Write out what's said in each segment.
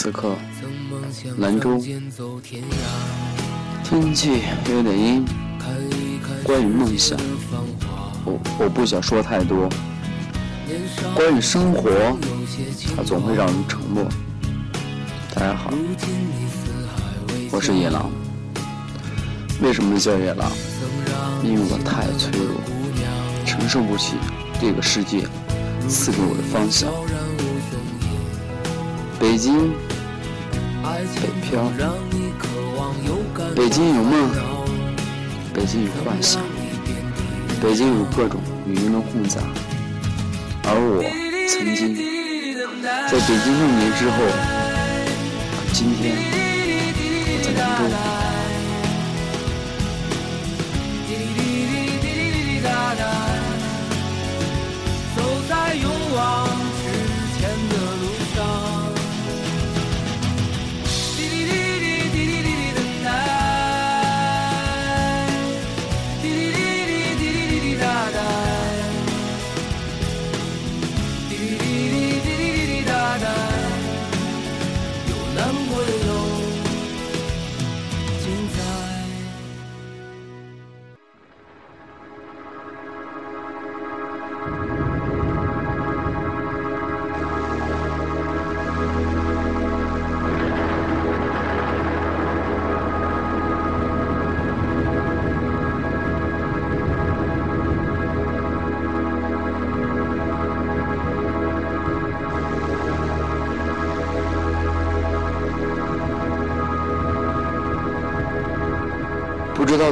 此刻，兰州天气有点阴。关于梦想，我我不想说太多。关于生活，它总会让人沉默。大家好，我是野狼。为什么叫野狼？因为我太脆弱，承受不起这个世界赐给我的方向。北京，北漂，北京有梦，北京有幻想，北京有各种语音的混杂。而我曾经在北京六年之后，今天我在兰州。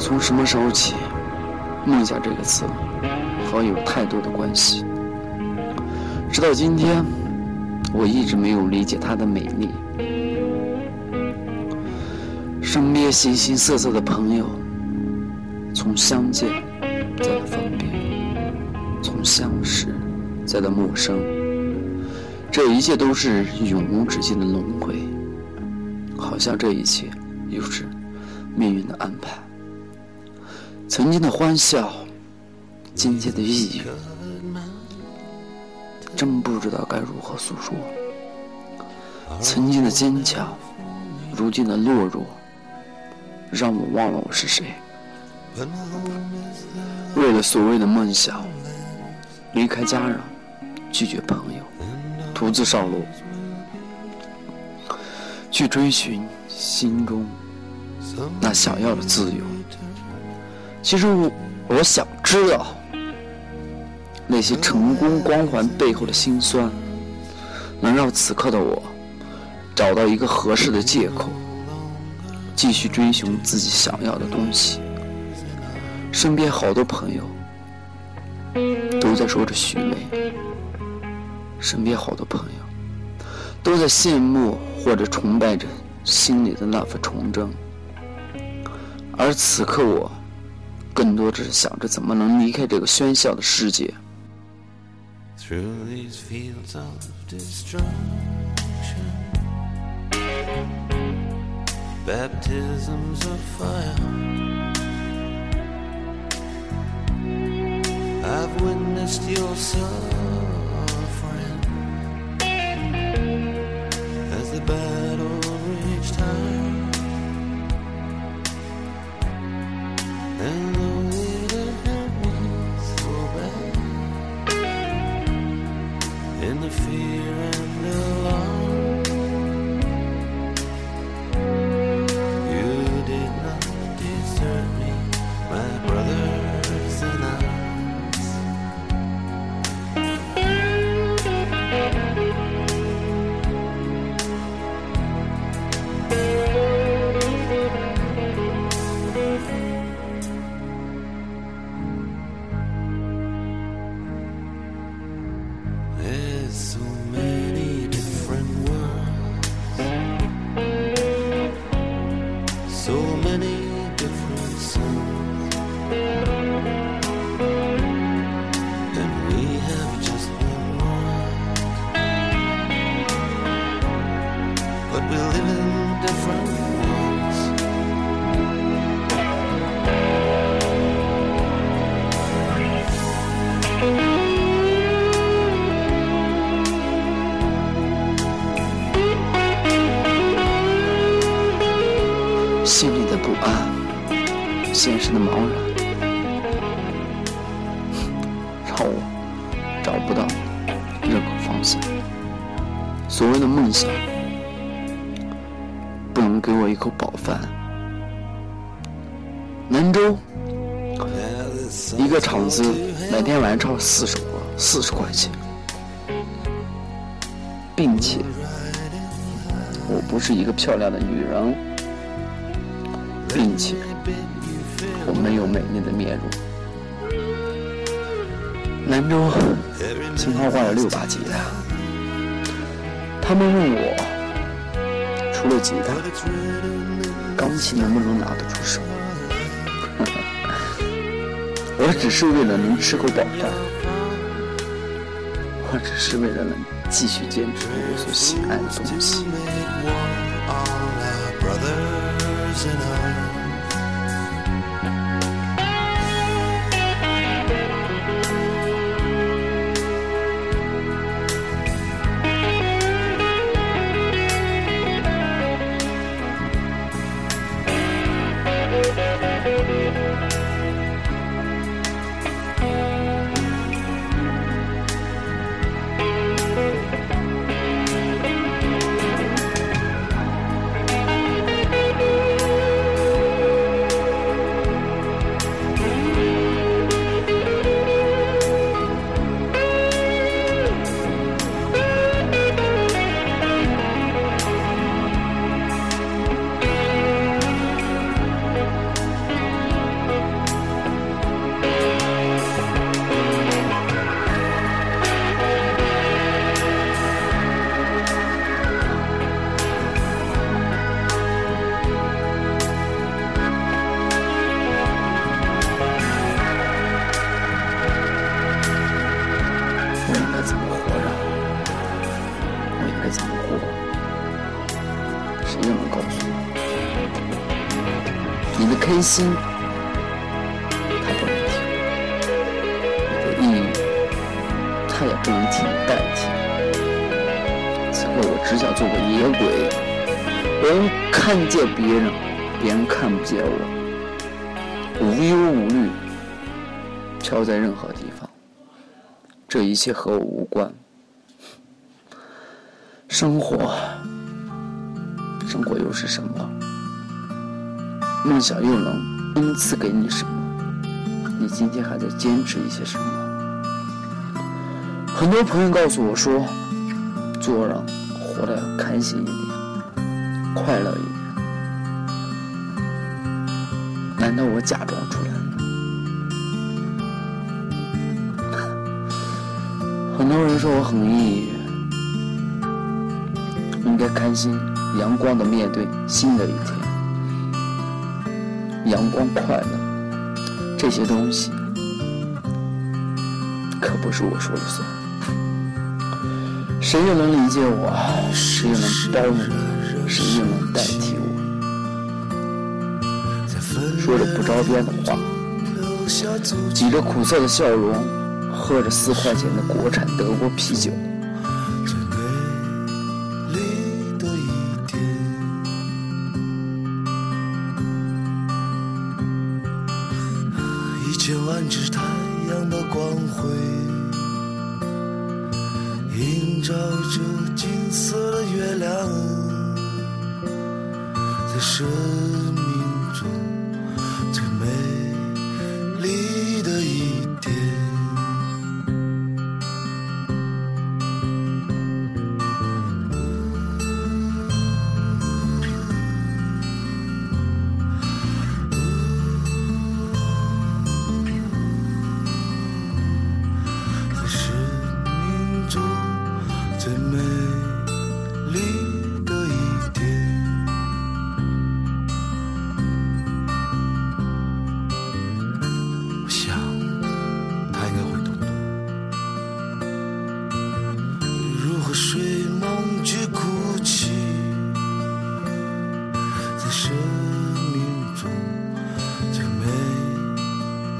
从什么时候起，“梦想”这个词和我有太多的关系。直到今天，我一直没有理解它的美丽。身边形形色色的朋友，从相见再到分别，从相识再到陌生，这一切都是永无止境的轮回。好像这一切又是命运的安排。曾经的欢笑，今天的抑郁，真不知道该如何诉说。曾经的坚强，如今的懦弱，让我忘了我是谁。为了所谓的梦想，离开家人，拒绝朋友，独自上路，去追寻心中那想要的自由。其实我我想知道那些成功光环背后的辛酸，能让此刻的我找到一个合适的借口，继续追寻自己想要的东西。身边好多朋友都在说着虚伪，身边好多朋友都在羡慕或者崇拜着心里的那份纯真，而此刻我。更多只是想着怎么能离开这个喧嚣的世界。现实的茫然，让我找不到任何方向。所谓的梦想，不能给我一口饱饭。兰州一个厂子每天晚上唱四首歌，四十块钱，并且我不是一个漂亮的女人，并且我没有美丽的面容。兰州青花挂了六把吉他，他们问我，除了吉他，钢琴能不能拿得出手？我只是为了能吃口饱饭，我只是为了能继续坚持我所喜爱的东西。你的开心，他不能替；你的抑郁，他也不能替你代替。此刻我只想做个野鬼，我能看见别人，别人看不见我，无忧无虑，飘在任何地方。这一切和我无关。生活，生活又是什么？梦想又能恩赐给你什么？你今天还在坚持一些什么？很多朋友告诉我说，做人活得开心一点，快乐一点。难道我假装出来了？很多人说我很抑郁，应该开心、阳光的面对新的一天。阳光、快乐，这些东西可不是我说了算。谁又能理解我？谁又能包容我？谁又能代替我？说着不着边的话，挤着苦涩的笑容，喝着四块钱的国产德国啤酒。照着金色的月亮，在深在生命中最美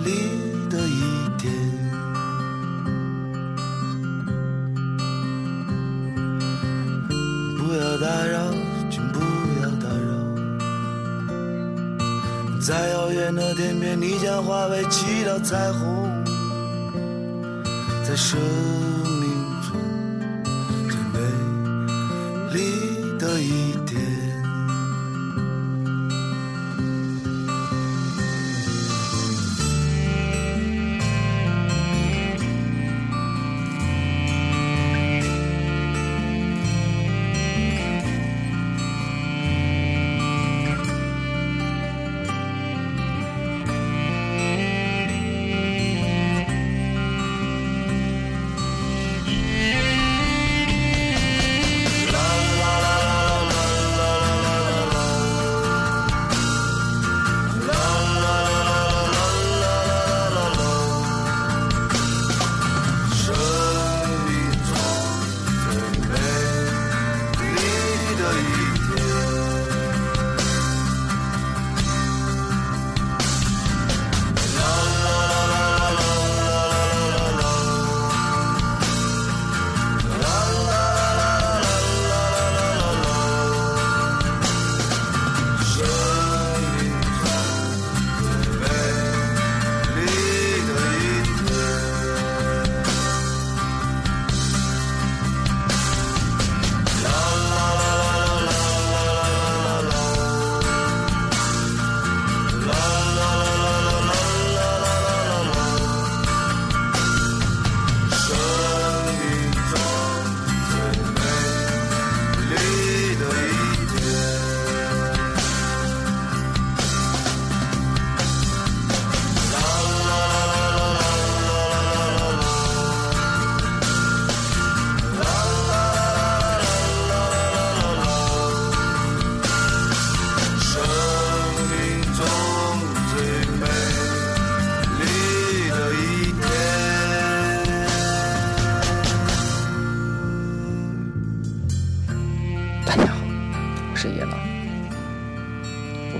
丽的一天，不要打扰，请不要打扰。在遥远的天边，你将化为七道彩虹，在生。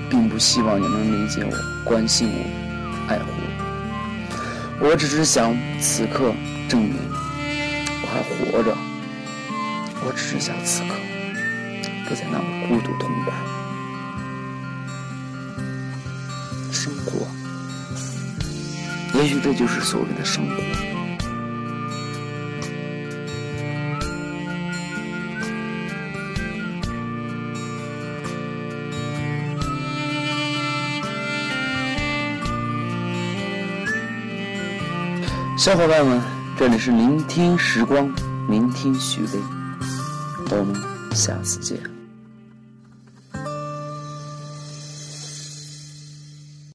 并不希望你能理解我、关心我、爱护我。我只是想此刻证明我还活着。我只是想此刻不再那么孤独痛苦。生活，也许这就是所谓的生活。小伙伴们，这里是聆听时光，聆听许巍，我们下次见。